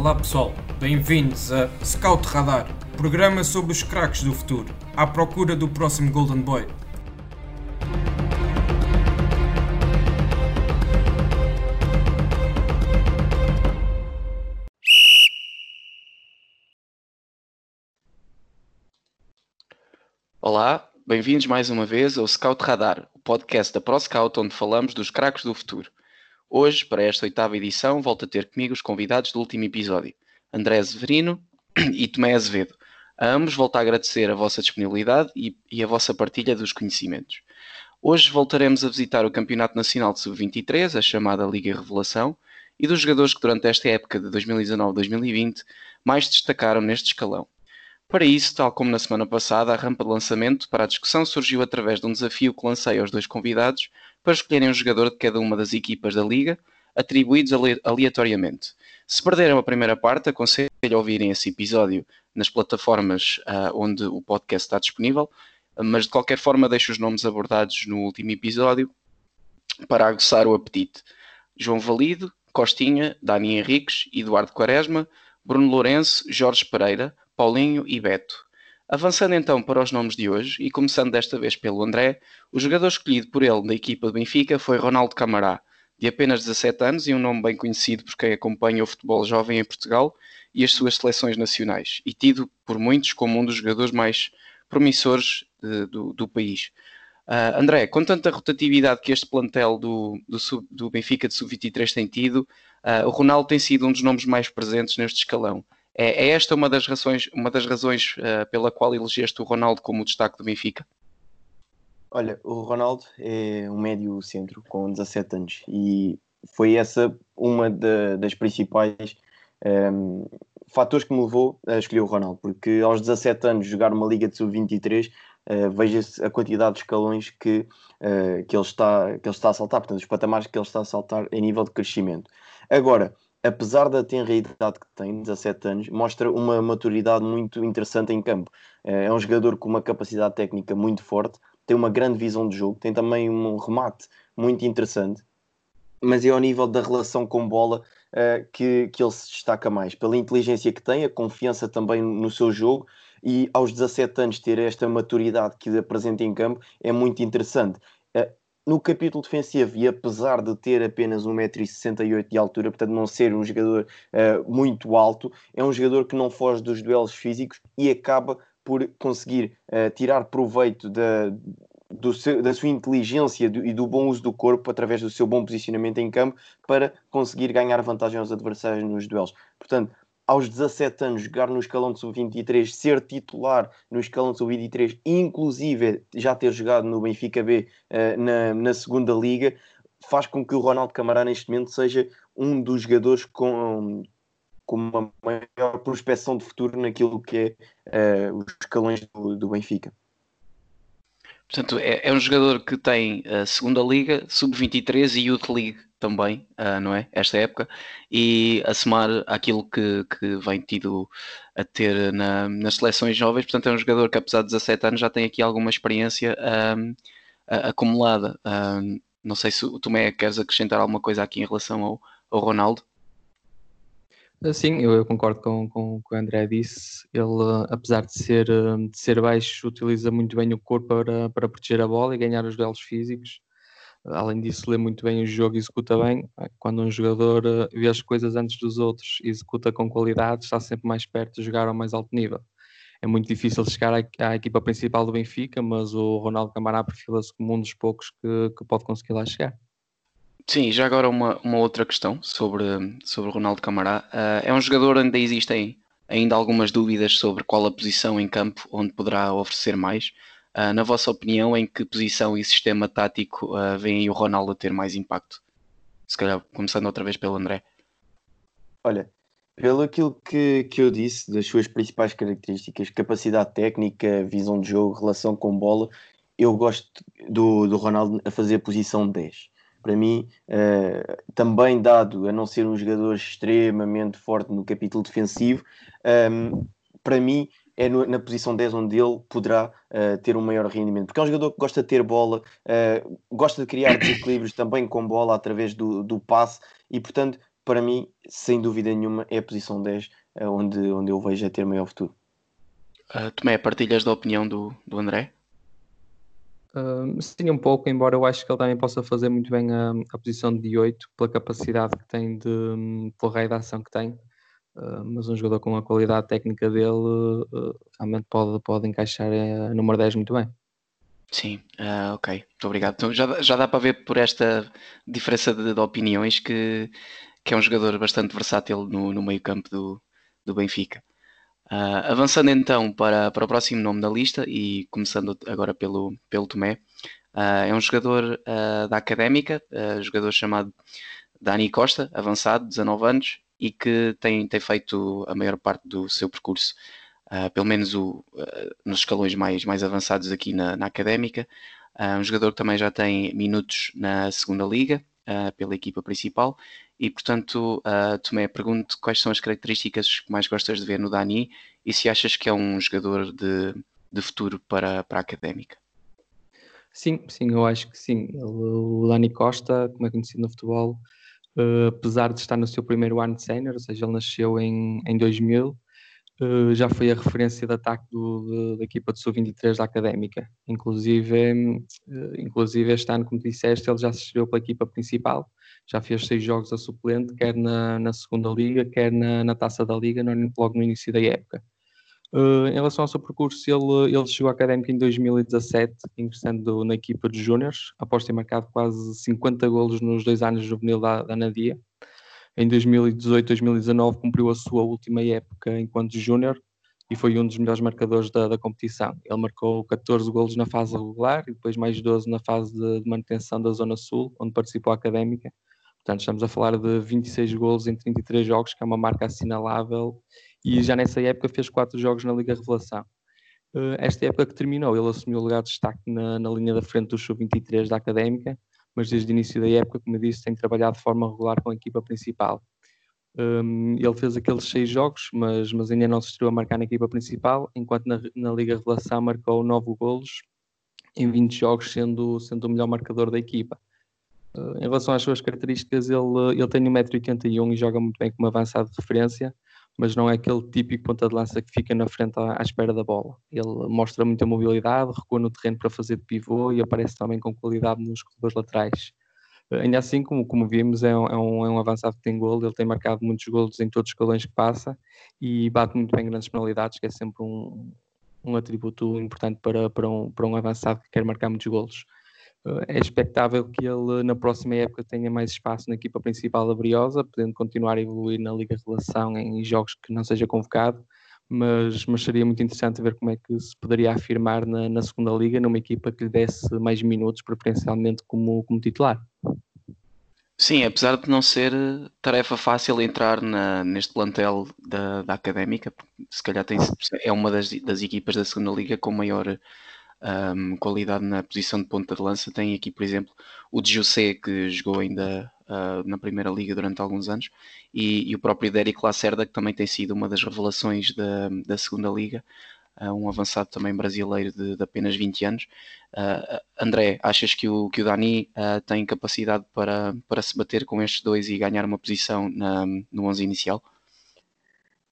Olá pessoal, bem-vindos a Scout Radar, programa sobre os craques do futuro, à procura do próximo Golden Boy. Olá, bem-vindos mais uma vez ao Scout Radar, o podcast da ProScout onde falamos dos craques do futuro. Hoje, para esta oitava edição, volto a ter comigo os convidados do último episódio, André Severino e Tomé Azevedo. A ambos volto a agradecer a vossa disponibilidade e, e a vossa partilha dos conhecimentos. Hoje voltaremos a visitar o Campeonato Nacional de Sub-23, a chamada Liga Revelação, e dos jogadores que durante esta época de 2019-2020 mais destacaram neste escalão. Para isso, tal como na semana passada, a rampa de lançamento para a discussão surgiu através de um desafio que lancei aos dois convidados para escolherem um jogador de cada uma das equipas da liga, atribuídos aleatoriamente. Se perderam a primeira parte, aconselho a ouvirem esse episódio nas plataformas uh, onde o podcast está disponível, mas de qualquer forma deixo os nomes abordados no último episódio para aguçar o apetite. João Valido, Costinha, Dani Henriques, Eduardo Quaresma, Bruno Lourenço, Jorge Pereira, Paulinho e Beto. Avançando então para os nomes de hoje e começando desta vez pelo André, o jogador escolhido por ele da equipa do Benfica foi Ronaldo Camará, de apenas 17 anos e um nome bem conhecido por quem acompanha o futebol jovem em Portugal e as suas seleções nacionais, e tido por muitos como um dos jogadores mais promissores de, do, do, país. Uh, André, com tanta rotatividade que este plantel do, do, sub, do Benfica de Sub-23 tem tido, uh, o Ronaldo tem sido um dos nomes mais presentes neste escalão. É, é esta uma das razões, uma das razões uh, pela qual elegeste o Ronaldo como destaque do Benfica? Olha, o Ronaldo é um médio centro com 17 anos e foi essa uma de, das principais um, ehm, fatores que me levou a escolher o Ronaldo, porque aos 17 anos jogar uma liga de sub-23 uh, eh, veja-se a quantidade de escalões que, uh, que, ele está, que ele está a saltar, portanto, os patamares que ele está a saltar em nível de crescimento. Agora, apesar da tenra idade que tem, 17 anos, mostra uma maturidade muito interessante em campo. Eh, é um jogador com uma capacidade técnica muito forte, tem uma grande visão de jogo, tem também um remate muito interessante, mas é ao nível da relação com bola uh, que, que ele se destaca mais, pela inteligência que tem, a confiança também no seu jogo e aos 17 anos ter esta maturidade que apresenta em campo é muito interessante. Uh, no capítulo defensivo, e apesar de ter apenas 1,68m de altura, portanto não ser um jogador uh, muito alto, é um jogador que não foge dos duelos físicos e acaba por conseguir uh, tirar proveito da, seu, da sua inteligência e do bom uso do corpo através do seu bom posicionamento em campo para conseguir ganhar vantagem aos adversários nos duelos. Portanto, aos 17 anos, jogar no escalão de sub-23, ser titular no escalão de sub-23, inclusive já ter jogado no Benfica B uh, na, na segunda liga, faz com que o Ronaldo Camará neste momento seja um dos jogadores com, com uma maior prospecção de futuro naquilo que é uh, os escalões do, do Benfica. Portanto, é, é, um jogador que tem a segunda liga, sub-23 e Youth League também, uh, não é? Esta época, e a somar aquilo que, que vem tido a ter na, nas seleções jovens. Portanto, é um jogador que, apesar de 17 anos, já tem aqui alguma experiência um, acumulada. Um, não sei se o Tomé queres acrescentar alguma coisa aqui em relação ao, ao Ronaldo. Sim, eu, eu concordo com, com o que o André disse. Ele, apesar de ser, de ser baixo, utiliza muito bem o corpo para, para proteger a bola e ganhar os duelos físicos. Além disso, lê muito bem o jogo e executa bem. Quando um jogador eh, vê as coisas antes dos outros e executa com qualidade, está sempre mais perto de jogar ao mais alto nível. É muito difícil chegar à, à equipa principal do Benfica, mas o Ronaldo Camará perfila-se como um dos poucos que, que pode conseguir lá chegar. Sim, já agora uma, uma outra questão sobre, sobre Ronaldo Camará. Uh, é um jogador onde existem ainda algumas dúvidas sobre qual a posição em campo onde poderá oferecer mais. Uh, na vossa opinião, em que posição e sistema tático uh, vem o Ronaldo a ter mais impacto? Se calhar começando outra vez pelo André. Olha, pelo aquilo que, que eu disse, das suas principais características, capacidade técnica, visão de jogo, relação com bola, eu gosto do, do Ronaldo a fazer a posição 10 para mim, uh, também dado a não ser um jogador extremamente forte no capítulo defensivo, um, ehm, para mim é no, na posição 10 onde ele poderá uh, ter um maior rendimento, porque é um jogador que gosta de ter bola, uh, gosta de criar desequilíbrios também com bola através do, do passe e, portanto, para mim, sem dúvida nenhuma, é a posição 10 onde, onde eu vejo a ter maior futuro. Uh, Tomé, partilhas da opinião do, do André? Uh, sim, um pouco, embora eu acho que ele também possa fazer muito bem a, a posição de 8 pela capacidade que tem de, pela raio de ação que tem. Uh, mas um jogador com a qualidade técnica dele uh, realmente pode, pode encaixar a número 10 muito bem. Sim, uh, ok, muito obrigado. Então já, já dá para ver por esta diferença de, de opiniões que, que é um jogador bastante versátil no, no meio campo do, do Benfica. Uh, avançando então para, para o próximo nome da lista e começando agora pelo, pelo Tomé, uh, é um jogador uh, da Académica, jogador chamado Dani Costa, avançado, 19 anos, e que tem, tem feito a maior parte do seu percurso, pelo menos o, nos escalões mais, mais avançados aqui na, na Académica. um jogador que também já tem minutos na segunda liga, pela equipa principal e, portanto, uh, Tomé, pergunto quais são as características que mais gostas de ver no Dani e se achas que é um jogador de, de futuro para, para a académica. Sim, sim, eu acho que sim. Ele, o Dani Costa, como é conhecido no futebol, uh, apesar de estar no seu primeiro ano de sénior, ou seja, ele nasceu em, em 2000, uh, já foi a referência de ataque do, de, da equipa de sub-23 da Académica. Inclusive, uh, inclusive, este ano, como disseste, ele já se estreou pela equipa principal já fez seis jogos a suplente, quer na, na segunda liga, quer na, na taça da liga, logo no início da época. Uh, em relação ao seu percurso, ele, ele chegou à Académica em 2017, ingressando na equipa de Júniors, após ter marcado quase 50 golos nos dois anos juvenil da, da Nadia. Em 2018-2019 cumpriu a sua última época enquanto Júnior e foi um dos melhores marcadores da, da, competição. Ele marcou 14 golos na fase regular e depois mais 12 na fase de, de manutenção da Zona Sul, onde participou a Académica, Portanto, estamos a falar de 26 golos em 33 jogos, que é uma marca assinalável, e já nessa época fez 4 jogos na Liga Revelação. Eh, esta época que terminou, ele assumiu o lugar de destaque na, na linha da frente do Sub-23 da Académica, mas desde o início da época, como eu disse, tem trabalhado de forma regular com a equipa principal. Um, ele fez aqueles seis jogos, mas, mas ainda não se estreou a marcar na equipa principal, enquanto na, na Liga Revelação marcou 9 golos em 20 jogos, sendo, sendo o melhor marcador da equipa. Uh, em relação às suas características, ele, ele tem 1,81m e joga muito bem como avançado de referência, mas não é aquele típico ponta de lança que fica na frente à, à espera da bola. Ele mostra muita mobilidade, recua no terreno para fazer de pivô e aparece também com qualidade nos corredores laterais. Uh, ainda assim, como, como vimos, é um, é, um, é um avançado que tem gol, ele tem marcado muitos golos em todos os escalões que passa e bate muito bem grandes penalidades, que é sempre um, um atributo importante para, para, um, para um avançado que quer marcar muitos golos é expectável que ele na próxima época tenha mais espaço na equipa principal da Briosa, podendo continuar a evoluir na Liga Relação em jogos que não seja convocado, mas, mas seria muito interessante ver como é que se poderia afirmar na, na segunda Liga, numa equipa que lhe desse mais minutos, preferencialmente como, como titular. Sim, apesar de não ser tarefa fácil entrar na, neste plantel da, da Académica, se calhar tem, é uma das, das equipas da segunda Liga com maior um, qualidade na posição de ponta de lança. Tem aqui, por exemplo, o José, que jogou ainda uh, na Primeira Liga durante alguns anos, e, e o próprio Derek Lacerda, que também tem sido uma das revelações da, da Segunda Liga, uh, um avançado também brasileiro de, de apenas 20 anos. Uh, André, achas que o, que o Dani tem capacidade para, para se bater com estes dois e ganhar uma posição na, no 11 inicial?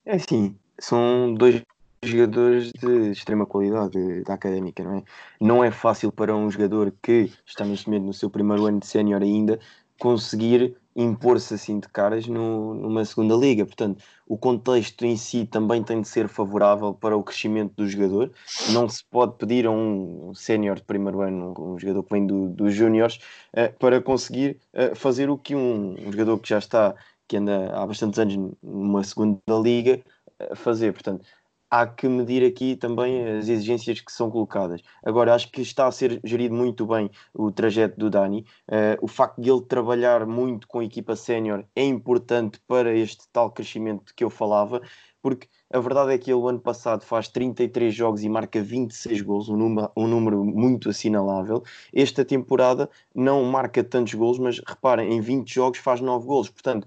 É sim, são dois jogadores de extrema qualidade da académica, não é? Não é fácil para um jogador que está neste momento no seu primeiro ano de sénior ainda conseguir impor-se assim de caras no, numa segunda liga. Portanto, o contexto em si também tem de ser favorável para o crescimento do jogador. Não se pode pedir a um sénior de primeiro ano, um jogador que vem do, dos júniores, uh, para conseguir uh, fazer o que um, um, jogador que já está, que anda há bastantes anos numa segunda liga, uh, fazer. Portanto, há que medir aqui também as exigências que são colocadas. Agora, acho que está a ser gerido muito bem o trajeto do Dani. Uh, o facto de ele trabalhar muito com a equipa sénior é importante para este tal crescimento que eu falava, porque a verdade é que ele, o ano passado, faz 33 jogos e marca 26 gols, um número, um número muito assinalável. Esta temporada não marca tantos gols, mas reparem, em 20 jogos faz 9 gols. Portanto,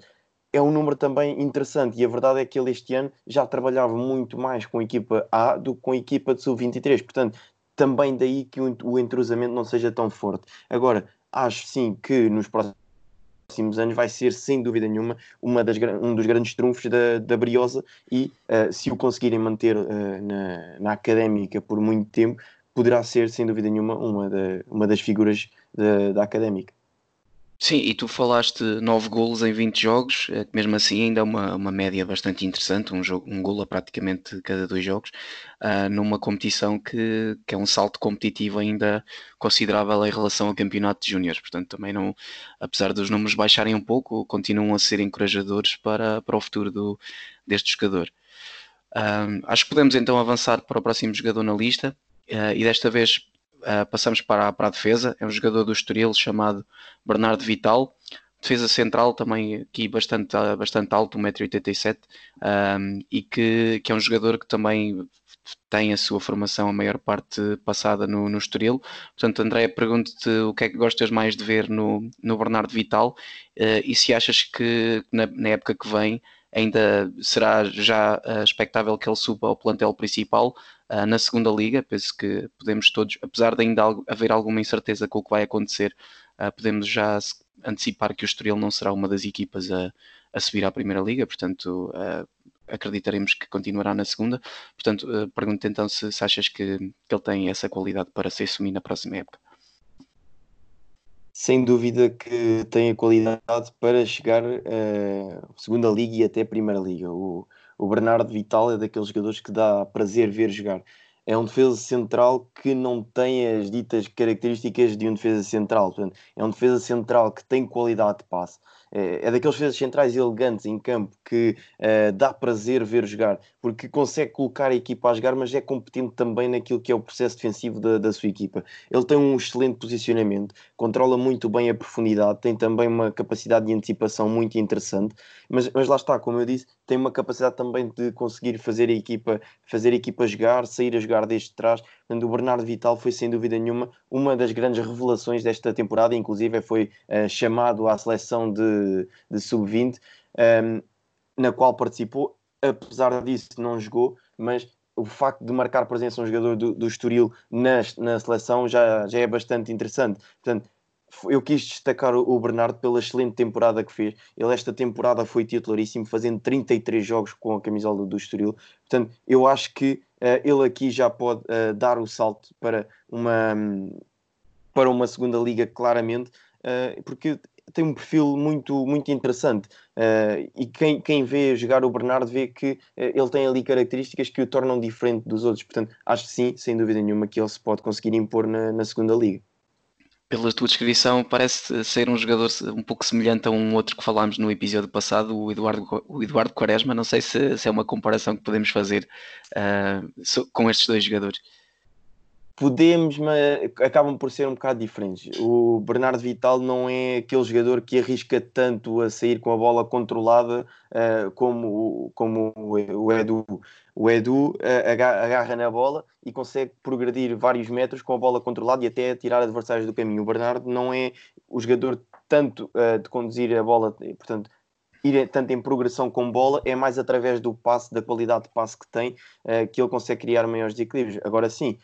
é um número também interessante e a verdade é que ele este ano já trabalhava muito mais com a equipa A do que com a equipa de sub-23, portanto também daí que o entrosamento não seja tão forte. Agora, acho sim que nos próximos anos vai ser, sem dúvida nenhuma, uma das, um dos grandes trunfos da, da Briosa e uh, se o conseguirem manter uh, na, na académica por muito tempo, poderá ser, sem dúvida nenhuma, uma, da, uma das figuras da, da académica. Sim, e tu falaste 9 golos em 20 jogos, é mesmo assim ainda é uma, uma média bastante interessante, um, jogo, um golo a praticamente cada dois jogos, uh, numa competição que, que é um salto competitivo ainda considerável em relação ao campeonato de júniores. Portanto, também não, apesar dos números baixarem um pouco, continuam a ser encorajadores para, para o futuro do, deste jogador. Uh, acho que podemos então avançar para o próximo jogador na lista, uh, e desta vez Uh, passamos para, para a defesa. É um jogador do Estoril chamado Bernardo Vital. Defesa central também aqui bastante, bastante alto, 1,87m, um, e que, que é um jogador que também tem a sua formação a maior parte passada no, no Estoril. Portanto, André, pergunto-te o que é que gostas mais de ver no, no Bernardo Vital uh, e se achas que na, na época que vem ainda será já expectável que ele suba ao plantel principal uh, na segunda liga. Penso que podemos todos, apesar de ainda haver alguma incerteza com o que vai acontecer, uh, podemos já antecipar que o Estoril não será uma das equipas a, a subir à primeira liga, portanto acreditaremos que continuará na segunda. Portanto, pergunto então se, se achas que, que ele tem essa qualidade para se assumir na próxima época sem dúvida que tem a qualidade para chegar à segunda liga e até primeira liga. O, o Bernardo Vital é daqueles jogadores que dá prazer ver jogar. É um defesa central que não tem as ditas características de um defesa central. Portanto, é um defesa central que tem qualidade de passe é, é daqueles defesas centrais elegantes em campo que uh, dá prazer ver jogar, porque consegue colocar a equipa a jogar, mas é competente também naquilo que é o processo defensivo da, da sua equipa. Ele tem um excelente posicionamento, controla muito bem a profundidade, tem também uma capacidade de antecipação muito interessante, mas, mas lá está, como eu disse, tem uma capacidade também de conseguir fazer a equipa, fazer a equipa jogar, sair a jogar desde trás. O Bernardo Vital foi sem dúvida nenhuma uma das grandes revelações desta temporada, inclusive foi uh, chamado à seleção de, de sub-20, um, ehm, na qual participou. Apesar disso, não jogou, mas o facto de marcar presença um jogador do, do Estoril na, na seleção já, já é bastante interessante. Portanto, eu quis destacar o Bernardo pela excelente temporada que fez. Ele esta temporada foi titularíssimo, fazendo 33 jogos com a camisola do Estoril. Portanto, eu acho que uh, ele aqui já pode uh, dar o salto para uma, um, para uma segunda liga, claramente, uh, porque tem um perfil muito, muito interessante. e quem, quem vê jogar o Bernardo vê que ele tem ali características que o tornam diferente dos outros. Portanto, acho que sim, sem dúvida nenhuma, que ele se pode conseguir impor na, na segunda liga pela tua descrição, parece ser um jogador um pouco semelhante a um outro que falámos no episódio passado, o Eduardo, o Eduardo Quaresma. Não sei se, se é uma comparação que podemos fazer uh, com estes dois jogadores. Podemos, mas acabam por ser um bocado diferentes. O Bernardo Vital não é aquele jogador que arrisca tanto a sair com a bola controlada uh, como, como o Edu. O Edu uh, agarra na bola e consegue progredir vários metros com a bola controlada e até tirar adversários do caminho. O Bernardo não é o jogador tanto uh, de conduzir a bola, portanto, ir tanto em progressão com bola, é mais através do passe, da qualidade de passe que tem, uh, que ele consegue criar maiores desequilíbrios. Agora sim,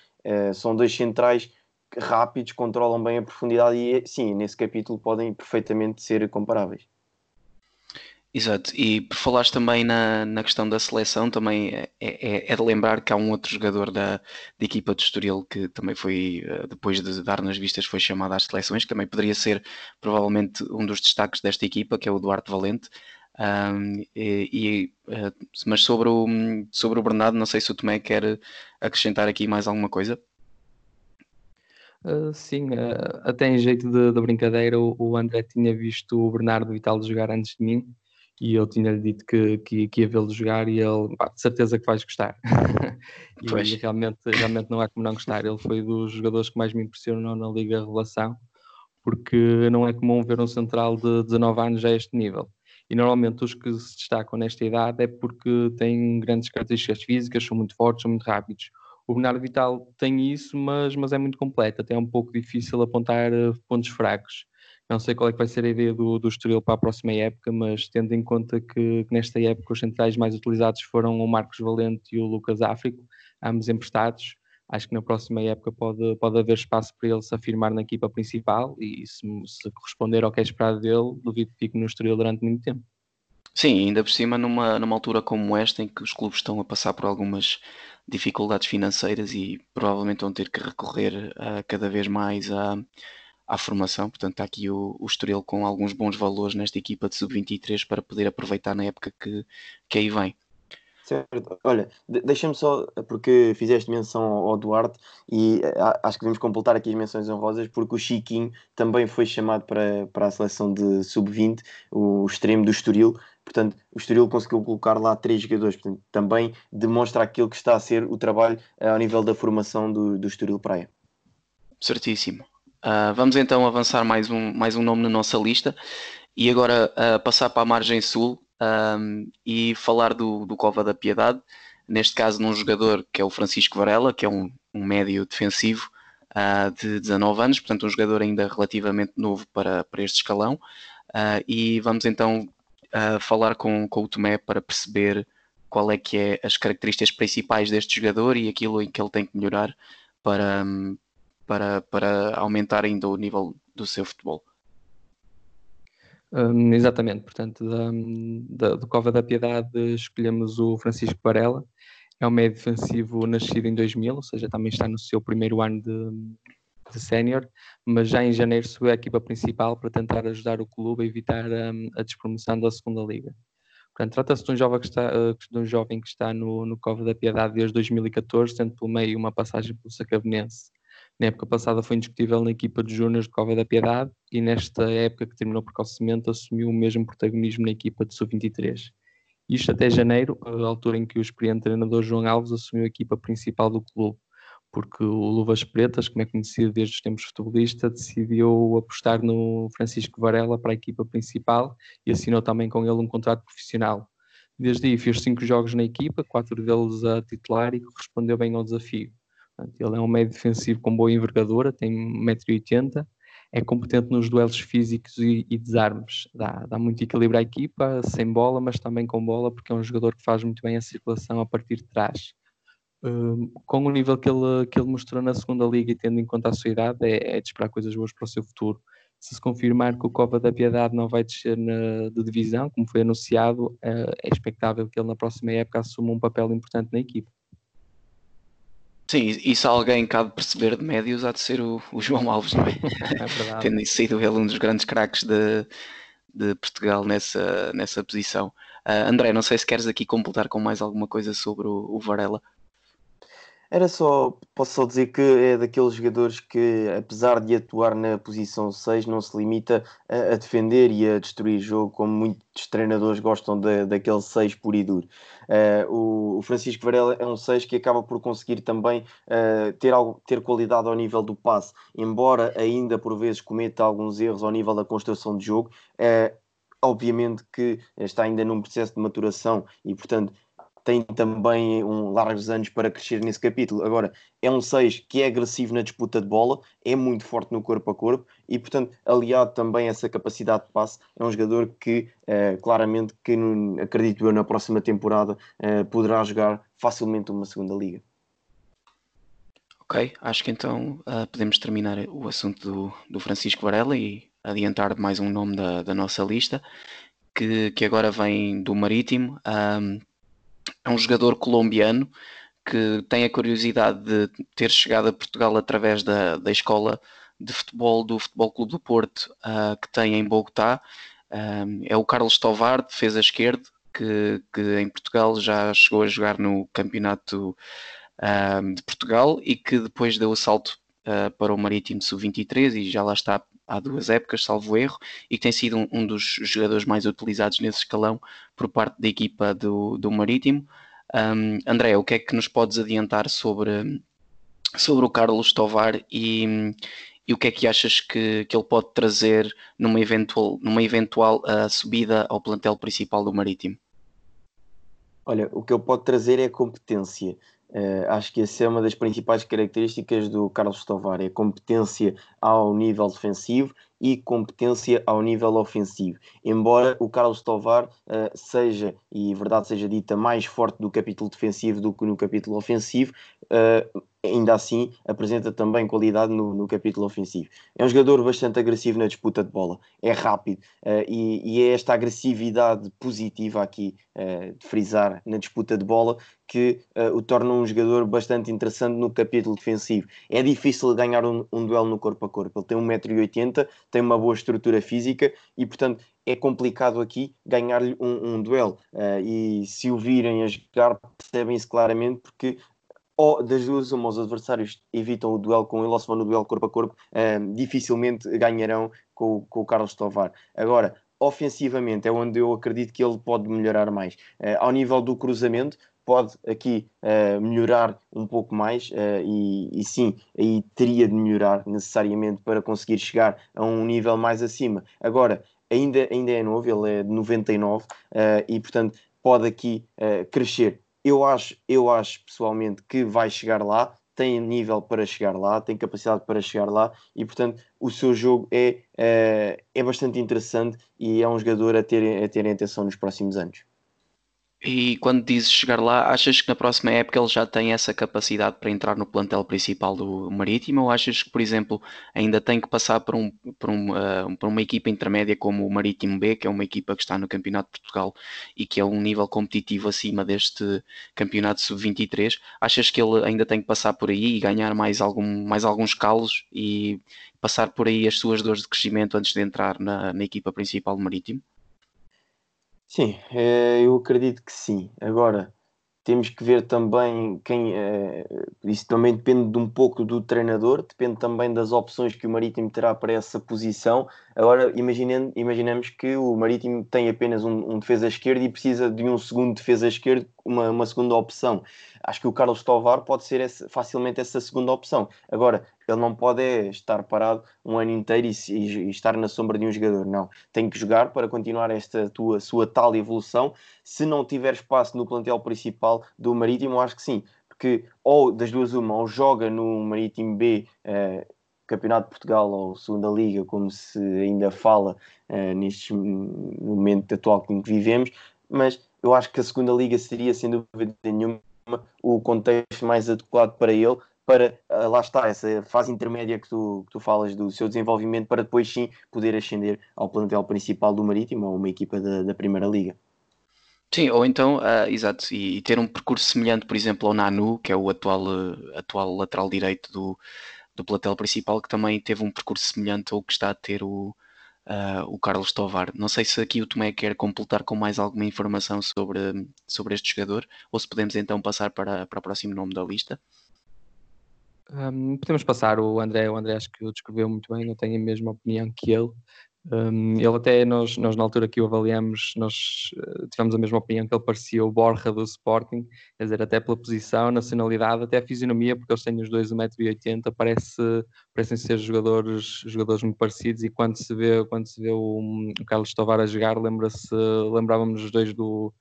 são dois centrais rápidos, controlam bem a profundidade e sim, nesse capítulo podem perfeitamente ser comparáveis. Exato, e por falares também na, na questão da seleção, também é, é, é, de lembrar que há um outro jogador da, da equipa de Estoril que também foi, eh, depois de dar nas vistas, foi chamado às seleções, que também poderia ser provavelmente um dos destaques desta equipa, que é o Duarte Valente. Um, e, e, eh, mas sobre o, sobre o Bernardo, não sei se o Tomé quer acrescentar aqui mais alguma coisa. Uh, sim, uh, até em jeito de, de brincadeira, o, o, André tinha visto o Bernardo Vital jogar antes de mim e eu tinha-lhe dito que, que, que ia vê-lo jogar e ele, pá, de certeza que vais gostar. e pois. realmente, realmente não é como não gostar. Ele foi dos jogadores que mais me impressionou na Liga Revelação, porque não é comum ver um central de 19 anos a este nível. E normalmente os que se destacam nesta idade é porque têm grandes características físicas, são muito fortes, são muito rápidos. O Bernardo Vital tem isso, mas, mas é muito completo, até é um pouco difícil apontar eh, pontos fracos. Não sei qual é que vai ser a ideia do, do Estoril para a próxima época, mas tendo em conta que, que, nesta época os centrais mais utilizados foram o Marcos Valente e o Lucas Áfrico, ambos emprestados, acho que na próxima época pode, pode haver espaço para ele se afirmar na equipa principal e se, se corresponder ao que é esperado dele, duvido que fique no Estoril durante muito tempo. Sim, ainda por cima numa, numa altura como esta em que os clubes estão a passar por algumas dificuldades financeiras e provavelmente vão ter que recorrer uh, cada vez mais à, à formação. Portanto, está aqui o, o Estoril com alguns bons valores nesta equipa de sub-23 para poder aproveitar na época que, que aí vem. Certo. Olha, deixa-me só, porque fizeste menção ao Duarte e eh, acho que devemos completar aqui as menções honrosas, porque o Chiquinho também foi chamado para, para a seleção de sub-20, o extremo do Estoril. Portanto, o Estoril conseguiu colocar lá três jogadores. Portanto, também demonstra aquilo que está a ser o trabalho eh, ao nível da formação do, do Estoril Praia. Certíssimo. Uh, vamos então avançar mais um, mais um nome na nossa lista e agora uh, passar para a margem sul um, e falar do, do Cova da Piedade, neste caso num jogador que é o Francisco Varela, que é um, um médio defensivo uh, de 19 anos, portanto um jogador ainda relativamente novo para, para este escalão. E vamos então falar com, com o Tomé para perceber qual é que é as características principais deste jogador e aquilo em que ele tem que melhorar para, para, para aumentar ainda o nível do seu futebol. Um, exatamente, portanto, da, da, do Cova da Piedade escolhemos o Francisco Varela, é um meio defensivo nascido em 2000, ou seja, também está no seu primeiro ano de, de sénior, mas já em janeiro subiu a equipa principal para tentar ajudar o clube a evitar um, a despromoção da segunda liga. Portanto, trata-se de um jovem que está, uh, de um jovem que está no, no Cova da Piedade desde 2014, tendo pelo meio uma passagem pelo Sacavenense na época passada foi indiscutível na equipa de júniores de Cova da Piedade e nesta época que terminou precocemente assumiu o mesmo protagonismo na equipa de Sub-23. Isto até janeiro, a altura em que o experiente treinador João Alves assumiu a equipa principal do clube, porque o Luvas Pretas, como é conhecido desde os tempos futebolista, decidiu apostar no Francisco Varela para a equipa principal e assinou também com ele um contrato profissional. Desde aí fez cinco jogos na equipa, quatro deles a titular e correspondeu bem ao desafio. Ele é um meio defensivo com boa envergadura, tem 1,80m, é competente nos duelos físicos e, e desarmes. Dá, dá muito equilíbrio à equipa, sem bola, mas também com bola, porque é um jogador que faz muito bem a circulação a partir de trás. Um, com o nível que ele, que ele mostrou na segunda liga e tendo em conta a sua idade, é, é de esperar coisas boas para o seu futuro. Se se confirmar que o Copa da Piedade não vai descer na, de divisão, como foi anunciado, é, é expectável que ele na próxima época assuma um papel importante na equipa. Sim, e se alguém cabe perceber de médios, há de ser o, o João Alves, não é? é verdade. Tendo sido ele um dos grandes craques de, de Portugal nessa, nessa posição. Uh, André, não sei se queres aqui completar com mais alguma coisa sobre o, o Varela. Era só, posso só dizer que é daqueles jogadores que, apesar de atuar na posição 6, não se limita a, a defender e a destruir jogo, como muitos treinadores gostam de, daquele 6 puro e duro. Uh, o, Francisco Varela é um 6 que acaba por conseguir também uh, ter, algo, ter qualidade ao nível do passe, embora ainda por vezes cometa alguns erros ao nível da construção de jogo. Uh, obviamente que está ainda num processo de maturação e, portanto, tem também um largos anos para crescer nesse capítulo. Agora, é um 6 que é agressivo na disputa de bola, é muito forte no corpo a corpo e, portanto, aliado também a essa capacidade de passe, é um jogador que, uh, claramente, que acredito eu, na próxima temporada uh, poderá jogar facilmente uma segunda liga. Ok, acho que então uh, podemos terminar o assunto do, do, Francisco Varela e adiantar mais um nome da, da nossa lista, que, que agora vem do Marítimo. Um, é um jogador colombiano que tem a curiosidade de ter chegado a Portugal através da, da escola de futebol do Futebol Clube do Porto, uh, que tem em Bogotá. É o Carlos Tovar, defesa esquerdo, que, que, em Portugal já chegou a jogar no Campeonato de Portugal e que depois deu o salto uh, para o Marítimo Sub-23 e já lá está há duas épocas, salvo erro, e que tem sido um, um, dos jogadores mais utilizados nesse escalão por parte da equipa do, do Marítimo. Um, André, o que é que nos podes adiantar sobre, sobre o Carlos Tovar e, e o que é que achas que, que ele pode trazer numa eventual, numa eventual uh, subida ao plantel principal do Marítimo? Olha, o que ele pode trazer é competência. Uh, acho que essa é uma das principais características do Carlos Tovar, é competência ao nível defensivo e competência ao nível ofensivo. Embora o Carlos Tovar uh, seja, e verdade seja dita, mais forte do capítulo defensivo do que no capítulo ofensivo, uh, ainda assim apresenta também qualidade no, no, capítulo ofensivo. É um jogador bastante agressivo na disputa de bola, é rápido uh, e, e, é esta agressividade positiva aqui uh, de frisar na disputa de bola que uh, o torna um jogador bastante interessante no capítulo defensivo. É difícil ganhar um, um duelo no corpo a corpo. Ele tem 1,80m, tem uma boa estrutura física e, portanto, é complicado aqui ganhar-lhe um, um, duelo. E se o virem a jogar, percebem-se claramente porque ou das duas, uma, os adversários evitam o duelo com ele ou se vão no duelo corpo a corpo, uh, dificilmente ganharão com, com o Carlos Tovar. Agora, ofensivamente é onde eu acredito que ele pode melhorar mais. Uh, ao nível do cruzamento, pode aqui uh, melhorar um pouco mais uh, e, e, sim, aí teria de melhorar necessariamente para conseguir chegar a um nível mais acima. Agora, ainda, ainda é novo, ele é de 99 uh, e portanto pode aqui crescer. Eu acho, eu acho pessoalmente que vai chegar lá, tem nível para chegar lá, tem capacidade para chegar lá e, portanto, o seu jogo é, é, é bastante interessante e é um jogador a ter, a ter atenção nos próximos anos. E quando dizes chegar lá, achas que na próxima época ele já tem essa capacidade para entrar no plantel principal do Marítimo? Ou achas que, por exemplo, ainda tem que passar por, um, por, um, uh, por uma equipa intermédia como o Marítimo B, que é uma equipa que está no Campeonato de Portugal e que é um nível competitivo acima deste Campeonato Sub-23? Achas que ele ainda tem que passar por aí e ganhar mais, algum, mais alguns calos e passar por aí as suas dores de crescimento antes de entrar na, na equipa principal do Marítimo? Sim, eh, eu acredito que sim. Agora, temos que ver também quem. Eh, isso também depende de um pouco do treinador, depende também das opções que o Marítimo terá para essa posição. Agora, imaginemos, imaginemos que o Marítimo tem apenas um, um, defesa esquerdo e precisa de um segundo defesa esquerdo, uma, uma segunda opção. Acho que o Carlos Tovar pode ser esse, facilmente essa segunda opção. Agora, ele não pode estar parado um ano inteiro e, e, e, estar na sombra de um jogador. Não. Tem que jogar para continuar esta tua, sua tal evolução. Se não tiver espaço no plantel principal do Marítimo, acho que sim. Porque, ou das duas, uma, ou joga no Marítimo B. Uh, Campeonato de Portugal ou Segunda Liga, como se ainda fala uh, neste momento atual que vivemos, mas eu acho que a Segunda Liga seria, sem dúvida nenhuma, o contexto mais adequado para ele, para uh, lá está, essa fase intermédia que tu, que tu falas do seu desenvolvimento, para depois sim poder ascender ao plantel principal do Marítimo ou uma equipa da, da Primeira Liga. Sim, ou então, uh, exato, e, e, ter um percurso semelhante, por exemplo, ao Nanu, que é o atual, uh, atual lateral direito do, do plantel principal, que também teve um percurso semelhante ao que está a ter o, uh, o Carlos Tovar. Não sei se aqui o Tomé quer completar com mais alguma informação sobre, sobre este jogador, ou se podemos então passar para, para o próximo nome da lista. Um, podemos passar. O André, o André acho que o descreveu muito bem, eu tenho a mesma opinião que ele. Um, ele até, nós, nós na altura que o avaliamos, nós uh, tivemos a mesma opinião que ele parecia o Borja do Sporting, quer dizer, até pela posição, nacionalidade, até a fisionomia, porque eles têm os dois 1,80m, parece, parecem ser jogadores, jogadores muito parecidos. E quando se vê, quando se vê o, o Carlos Tovar a jogar, lembra-se, lembrávamos os dois do,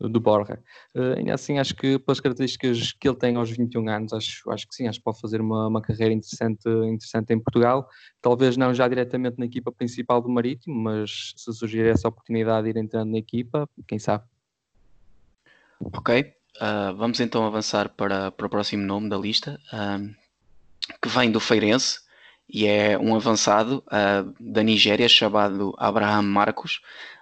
do Borja. Uh, ainda assim, acho que pelas características que ele tem aos 21 anos, acho, acho que sim, acho que pode fazer uma, uma carreira interessante, interessante em Portugal. Talvez não já diretamente na equipa principal do Marítimo, mas se surgir essa oportunidade de ir entrando na equipa, quem sabe. Ok, uh, vamos então avançar para, para o próximo nome da lista, uh, que vem do Feirense e é um avançado uh, da Nigéria chamado Abraham Marcos.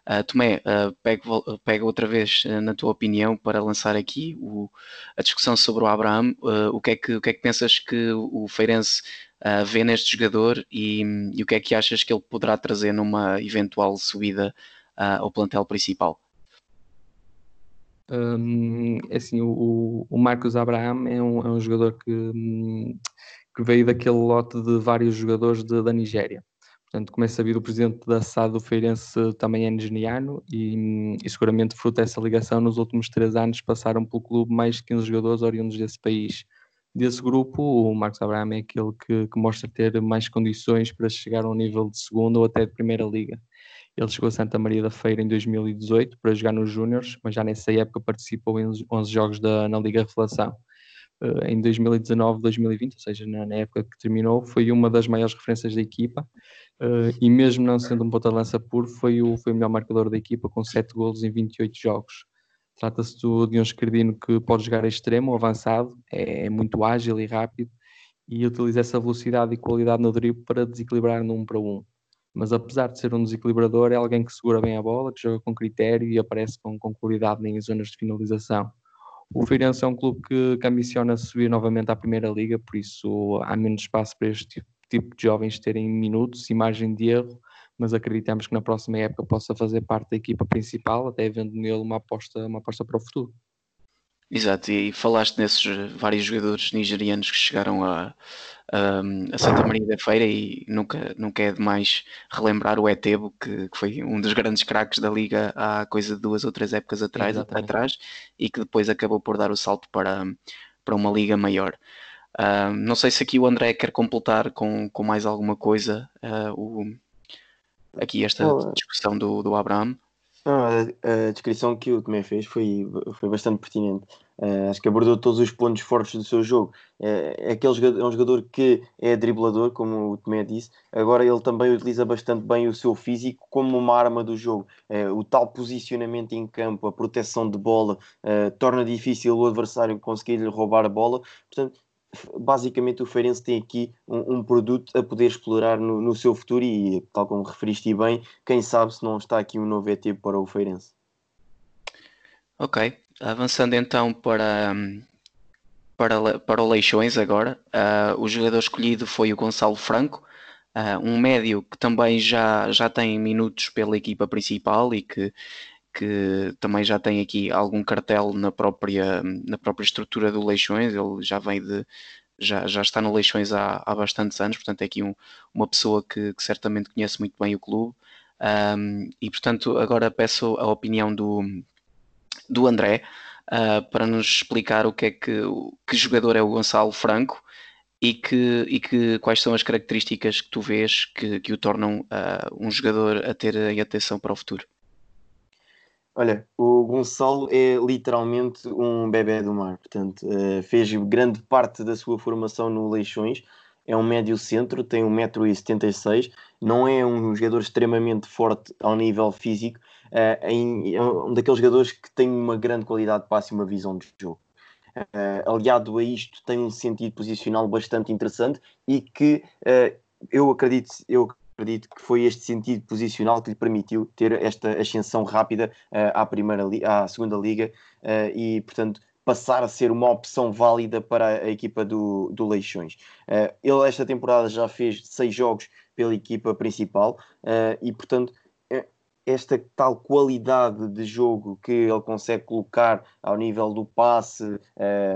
Uh, Tomé, uh, pego, pego outra vez uh, na tua opinião para lançar aqui o, a discussão sobre o Abraham. o, que é que, o que é que pensas que o Feirense vê neste jogador e, e, o que é que achas que ele poderá trazer numa eventual subida ao plantel principal? Um, é assim, o, o Marcos Abraham é um, é um jogador que, hum, que veio daquele lote de vários jogadores de, da Nigéria. Portanto, como é sabido, o presidente da SAD do Feirense também é nigeriano e, e, seguramente fruto dessa ligação, nos últimos três anos passaram pelo clube mais de 15 jogadores oriundos desse país. Desse grupo, o Marcos Abraham é aquele que, que mostra ter mais condições para chegar a um nível de segunda ou até de primeira liga. Ele chegou a Santa Maria da Feira em 2018 para jogar nos Júniors, mas já nessa época participou em 11 jogos da, na Liga Revelação. Uh, em 2019, 2020, ou seja, na, na, época que terminou, foi uma das maiores referências da equipa Uh, e mesmo não sendo um ponta-lança puro, foi o, foi o melhor marcador da equipa, com 7 golos em 28 jogos. Trata-se de um esquerdino que pode jogar a extremo, avançado, é, é muito ágil e rápido e utiliza essa velocidade e qualidade no drible para desequilibrar no 1 para 1. Mas apesar de ser um desequilibrador, é alguém que segura bem a bola, que joga com critério e aparece com, com qualidade em zonas de finalização. O Feirense é um clube que, que ambiciona subir novamente à Primeira Liga, por isso há menos espaço para este tipo, tipo de jovens terem minutos e margem de erro, mas acreditamos que na próxima época possa fazer parte da equipa principal, até vendo nele uma aposta, uma aposta para o futuro. Exato, e falaste nesses vários jogadores nigerianos que chegaram a, a, a, Santa Maria da Feira e nunca, nunca é demais relembrar o Etebo, que, que foi um dos grandes craques da liga há coisa de duas ou três épocas atrás, atrás e que depois acabou por dar o salto para, para uma liga maior. Uh, não sei se aqui o André quer completar com, com mais alguma coisa uh, o, aqui esta discussão do, do Abraham. Não, a, a, descrição que o Tomé fez foi, foi bastante pertinente. Uh, acho que abordou todos os pontos fortes do seu jogo. Uh, é, aquele jogador, é um jogador que é driblador, como o Tomé disse. Agora ele também utiliza bastante bem o seu físico como uma arma do jogo. Uh, o tal posicionamento em campo, a proteção de bola, torna difícil o adversário conseguir lhe roubar a bola. Portanto, basicamente o Feirense tem aqui um, um produto a poder explorar no, no, seu futuro e, tal como referiste bem, quem sabe se não está aqui um novo ET para o Feirense. Ok, avançando então para, para, para o Leixões agora, uh, o jogador escolhido foi o Gonçalo Franco, uh, um médio que também já, já tem minutos pela equipa principal e que que também já tem aqui algum cartel na própria, na própria estrutura do Leixões, ele já vem de. Já, já está no Leixões há, há bastantes anos, portanto é aqui um, uma pessoa que, que, certamente conhece muito bem o clube. Um, e portanto, agora peço a opinião do, do André uh, para nos explicar o que é que, que jogador é o Gonçalo Franco e que, e que quais são as características que tu vês que, que o tornam uh, um jogador a ter atenção para o futuro. Olha, o Gonçalo é literalmente um bebê do mar, portanto, uh, fez grande parte da sua formação no Leixões, é um médio centro, tem 1,76m, não é um jogador extremamente forte ao nível físico, uh, é um daqueles jogadores que tem uma grande qualidade de passe e uma visão de jogo. Uh, aliado a isto, tem um sentido posicional bastante interessante e que eu acredito, eu acredito que foi este sentido posicional que lhe permitiu ter esta ascensão rápida uh, à, primeira à segunda liga uh, e, portanto, passar a ser uma opção válida para a equipa do, do Leixões. Uh, ele esta temporada já fez seis jogos pela equipa principal e, portanto, esta tal qualidade de jogo que ele consegue colocar ao nível do passe,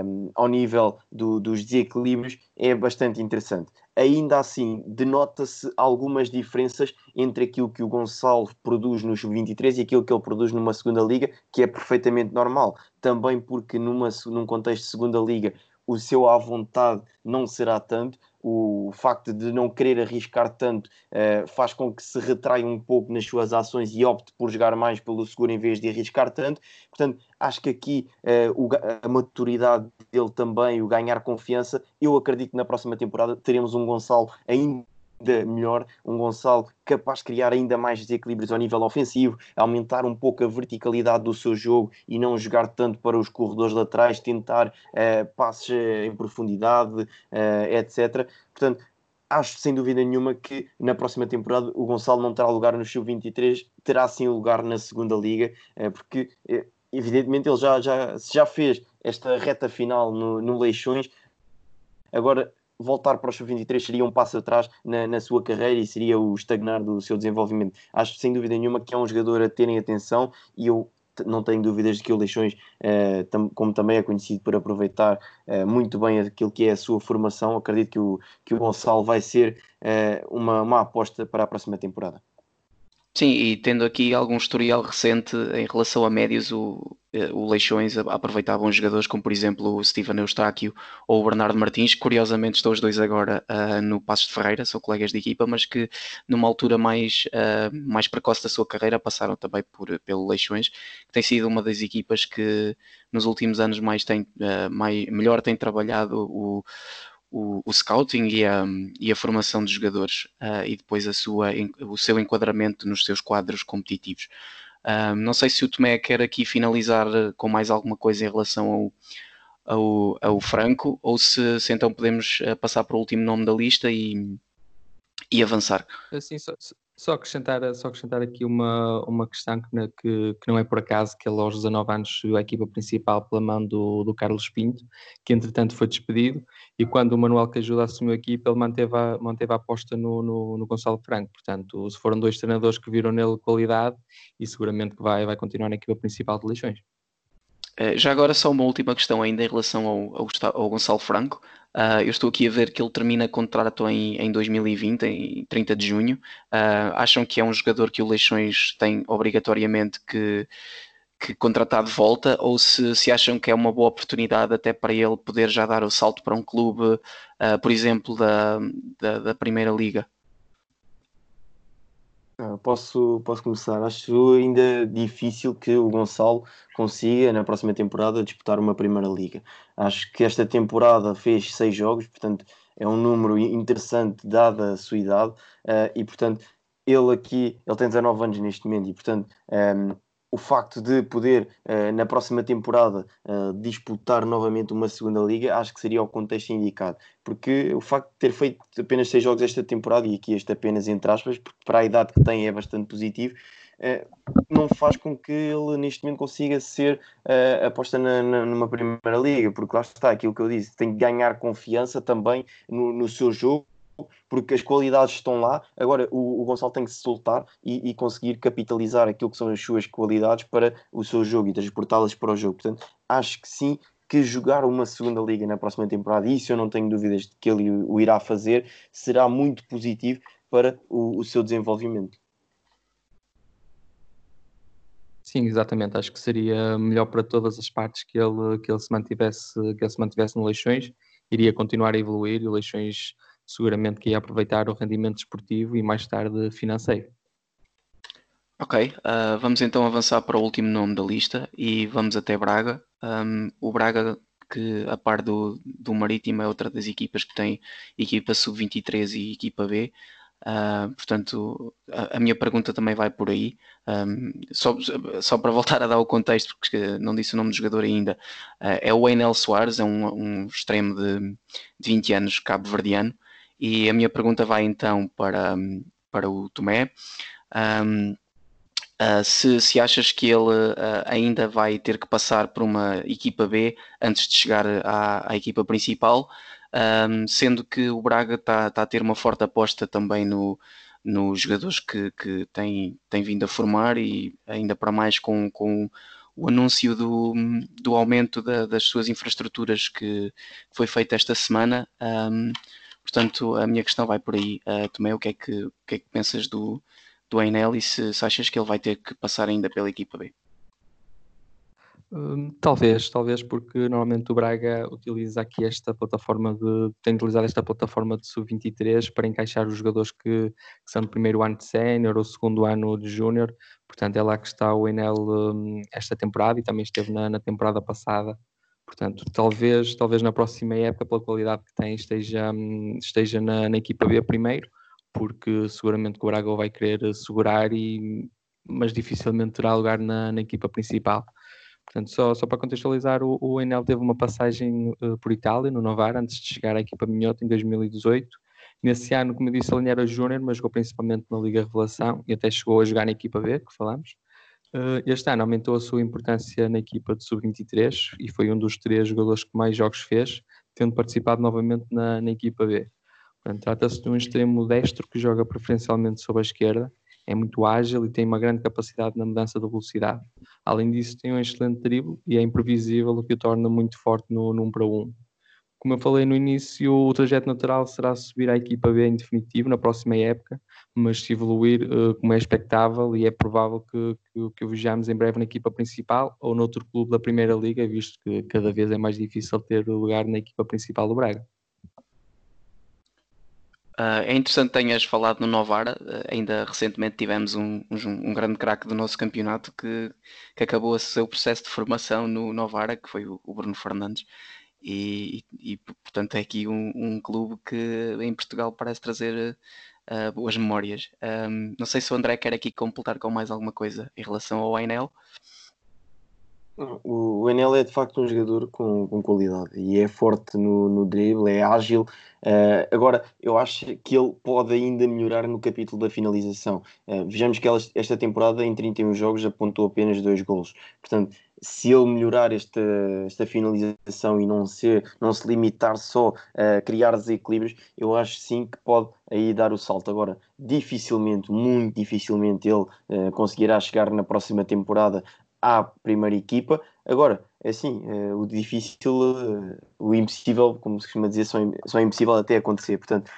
um, ao nível do, dos desequilíbrios, é bastante interessante. Ainda assim, denota-se algumas diferenças entre aquilo que o Gonçalo produz no Sub-23 e aquilo que ele produz numa segunda liga, que é perfeitamente normal. Também porque numa, num contexto de segunda liga o seu à vontade não será tanto, o facto de não querer arriscar tanto uh, faz com que se retraia um pouco nas suas ações e opte por jogar mais pelo seguro em vez de arriscar tanto. Portanto, acho que aqui uh, o, a maturidade dele também, o ganhar confiança, eu acredito que na próxima temporada teremos um Gonçalo ainda melhor, um Gonçalo capaz de criar ainda mais desequilíbrios ao nível ofensivo, aumentar um pouco a verticalidade do seu jogo e não jogar tanto para os corredores laterais, tentar uh, passes eh, em profundidade, uh, etc. Portanto, acho sem dúvida nenhuma que na próxima temporada o Gonçalo não terá lugar no Sub-23, terá sim lugar na segunda liga, uh, porque evidentemente ele já, já, já fez esta reta final no, no Leixões, agora voltar para o sub-23 seria um passo atrás na, na, sua carreira e seria o estagnar do seu desenvolvimento. Acho sem dúvida nenhuma que é um jogador a terem atenção e eu não tenho dúvidas de que o Leixões, tam, como também é conhecido por aproveitar uh, muito bem aquilo que é a sua formação, acredito que o, que o Gonçalo vai ser uh, uma, uma aposta para a próxima temporada. Sim, e tendo aqui algum historial recente em relação a médios, o, eh, o Leixões aproveitava uns jogadores como, por exemplo, o Steven Eustáquio ou o Bernardo Martins, curiosamente estão os dois agora uh, no Passos de Ferreira, são colegas de equipa, mas que numa altura mais, uh, mais precoce da sua carreira passaram também por, pelo Leixões, que tem sido uma das equipas que nos últimos anos mais tem, uh, mais, melhor tem trabalhado o o, o scouting e a, e a, formação de jogadores uh, e depois a sua, o seu enquadramento nos seus quadros competitivos. Um, não sei se o Tomé quer aqui finalizar com mais alguma coisa em relação ao, ao, ao Franco ou se, se, então podemos passar para o último nome da lista e, e avançar. Assim, só, só acrescentar, só acrescentar aqui uma, uma questão que, que, que, não é por acaso que ele aos 19 anos subiu a equipa principal pela mão do, do Carlos Pinto, que entretanto foi despedido, e quando o Manuel Cajuda assumiu a equipa, ele manteve a, manteve a aposta no, no, no Gonçalo Franco. Portanto, foram dois treinadores que viram nele qualidade, e seguramente que vai, vai continuar na equipa principal de Leixões. Eh, já agora só uma última questão ainda em relação ao, ao, ao Gonçalo Franco. Uh, eu estou aqui a ver que ele termina contrato em, em 2020, em 30 de junho. Uh, acham que é um jogador que o Leixões tem obrigatoriamente que, que contratar de volta ou se, se acham que é uma boa oportunidade até para ele poder já dar o salto para um clube, uh, por exemplo, da, da, da Primeira Liga? Ah, posso, posso começar. Acho ainda difícil que o Gonçalo consiga, na próxima temporada, disputar uma Primeira Liga. Acho que esta temporada fez seis jogos, portanto, é um número interessante, dada a sua idade, uh, e portanto, ele aqui, ele tem 19 anos neste momento, e portanto, um, o facto de poder, uh, na próxima temporada, uh, disputar novamente uma segunda liga, acho que seria o contexto indicado. Porque o facto de ter feito apenas seis jogos esta temporada, e aqui este apenas entre aspas, porque para a idade que tem é bastante positivo, uh, não faz com que ele neste momento consiga ser aposta na, na, numa primeira liga, porque lá está aquilo que eu disse, tem que ganhar confiança também no, no seu jogo porque as qualidades estão lá. Agora o, o Gonçalo tem que se soltar e, e, conseguir capitalizar aquilo que são as suas qualidades para o seu jogo e transportá-las para o jogo. Portanto, acho que sim. Que jogar uma segunda liga na próxima temporada, e isso eu não tenho dúvidas de que ele o irá fazer, será muito positivo para o, o seu desenvolvimento. Sim, exatamente. Acho que seria melhor para todas as partes que ele, que ele se mantivesse, que ele se mantivesse no Leixões. Iria continuar a evoluir o Leixões seguramente que ia aproveitar o rendimento esportivo e mais tarde financeiro. Ok, uh, vamos então avançar para o último nome da lista e vamos até Braga. Um, o Braga, que a par do, do Marítimo, é outra das equipas que tem equipa sub-23 e equipa B. Uh, portanto, a, a, minha pergunta também vai por aí. Um, só, só para voltar a dar o contexto, porque não disse o nome do jogador ainda, uh, é o Enel Soares, é um, um extremo de, de 20 anos, cabo-verdiano, e a minha pergunta vai então para, para o Tomé. Um, uh, se, se achas que ele uh, ainda vai ter que passar por uma equipa B antes de chegar à, à equipa principal, um, sendo que o Braga está tá a ter uma forte aposta também no, nos jogadores que, que tem, tem vindo a formar e ainda para mais com, com o anúncio do, do aumento da, das suas infraestruturas que foi feito esta semana. Um, Portanto, a minha questão vai por aí. Uh, Tomé, o que é que, o que, é que pensas do, do Enel e se, se achas que ele vai ter que passar ainda pela equipa B? Hum, talvez, talvez porque normalmente o Braga utiliza aqui esta plataforma de tem utilizado esta plataforma de sub-23 para encaixar os jogadores que, que, são do primeiro ano de sénior ou segundo ano de júnior, portanto é lá que está o Enel um, esta temporada e também esteve na, na temporada passada Portanto, talvez, talvez na próxima época, pela qualidade que tem, esteja, esteja na, na equipa B primeiro, porque seguramente o Braga vai querer segurar, e, mas dificilmente terá lugar na, na equipa principal. Portanto, só, só para contextualizar, o, o Enel teve uma passagem uh, por Itália, no Novara, antes de chegar à equipa Minhoto em 2018. Nesse ano, como eu disse, ele era júnior, mas jogou principalmente na Liga Revelação e até chegou a jogar na equipa B, que falamos. Uh, este ano aumentou a sua importância na equipa de sub-23 e foi um dos três jogadores que mais jogos fez, tendo participado novamente na, na equipa B. Trata-se de um extremo destro que joga preferencialmente sobre a esquerda, é muito ágil e tem uma grande capacidade na mudança de velocidade. Além disso, tem um excelente drible e é imprevisível, o que o torna muito forte no, no 1 para 1. Como eu falei no início, o trajeto natural será subir à equipa B em definitivo na próxima época, mas se evoluir uh, como é expectável e é provável que, que, que o vejamos em breve na equipa principal ou noutro clube da Primeira Liga, visto que cada vez é mais difícil ter lugar na equipa principal do Braga. Uh, é interessante tenhas falado no Novara. Uh, ainda recentemente tivemos um, um, um grande craque do nosso campeonato que, que acabou o seu processo de formação no Novara, que foi o, o Bruno Fernandes. E, e, portanto é aqui um, um, clube que em Portugal parece trazer uh, boas memórias. Um, não sei se o André quer aqui completar com mais alguma coisa em relação ao Ainel. O, Enel é de facto um jogador com, com qualidade e é forte no, no drible, é ágil. Uh, agora, eu acho que ele pode ainda melhorar no capítulo da finalização. Uh, vejamos que ela, esta temporada, em 31 jogos, apontou apenas dois golos. Portanto, se ele melhorar esta, esta finalização e não, ser, não se limitar só a criar desequilíbrios, eu acho sim que pode aí dar o salto. Agora, dificilmente, muito dificilmente, ele uh, conseguirá chegar na próxima temporada à primeira equipa. Agora, é assim, uh, o difícil, uh, o impossível, como se costuma dizer, só, é impossível até acontecer. Portanto,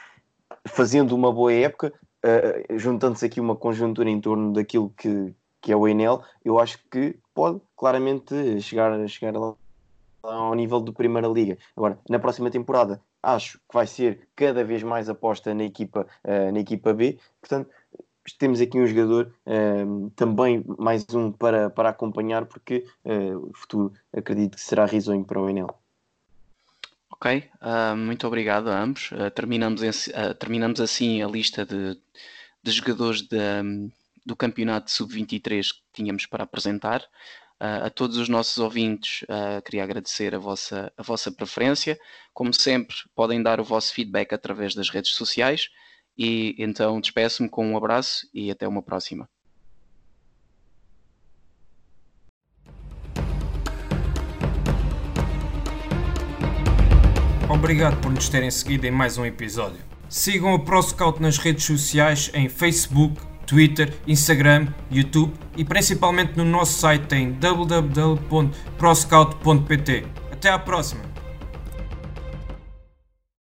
fazendo uma boa época, uh, juntando-se aqui uma conjuntura em torno daquilo que, que é o Enel, eu acho que pode claramente chegar, chegar lá ao nível do Primeira Liga. Agora, na próxima temporada, acho que vai ser cada vez mais aposta na equipa, na equipa B. Portanto, temos aqui um jogador uh, também mais um para, para acompanhar porque uh, o futuro acredito que será risonho para o Enel. Ok, uh, muito obrigado a ambos. Ah, terminamos, terminamos assim a lista de, de jogadores de, um, do campeonato sub-23 que tínhamos para apresentar. a todos os nossos ouvintes, queria agradecer a vossa, a vossa preferência. Como sempre, podem dar o vosso feedback através das redes sociais e então despeço-me com um abraço e até uma próxima. Obrigado por nos terem seguido em mais um episódio. Sigam a ProScout nas redes sociais em Facebook, Twitter, Instagram, YouTube e principalmente no nosso site em www.proscout.pt. Até à próxima!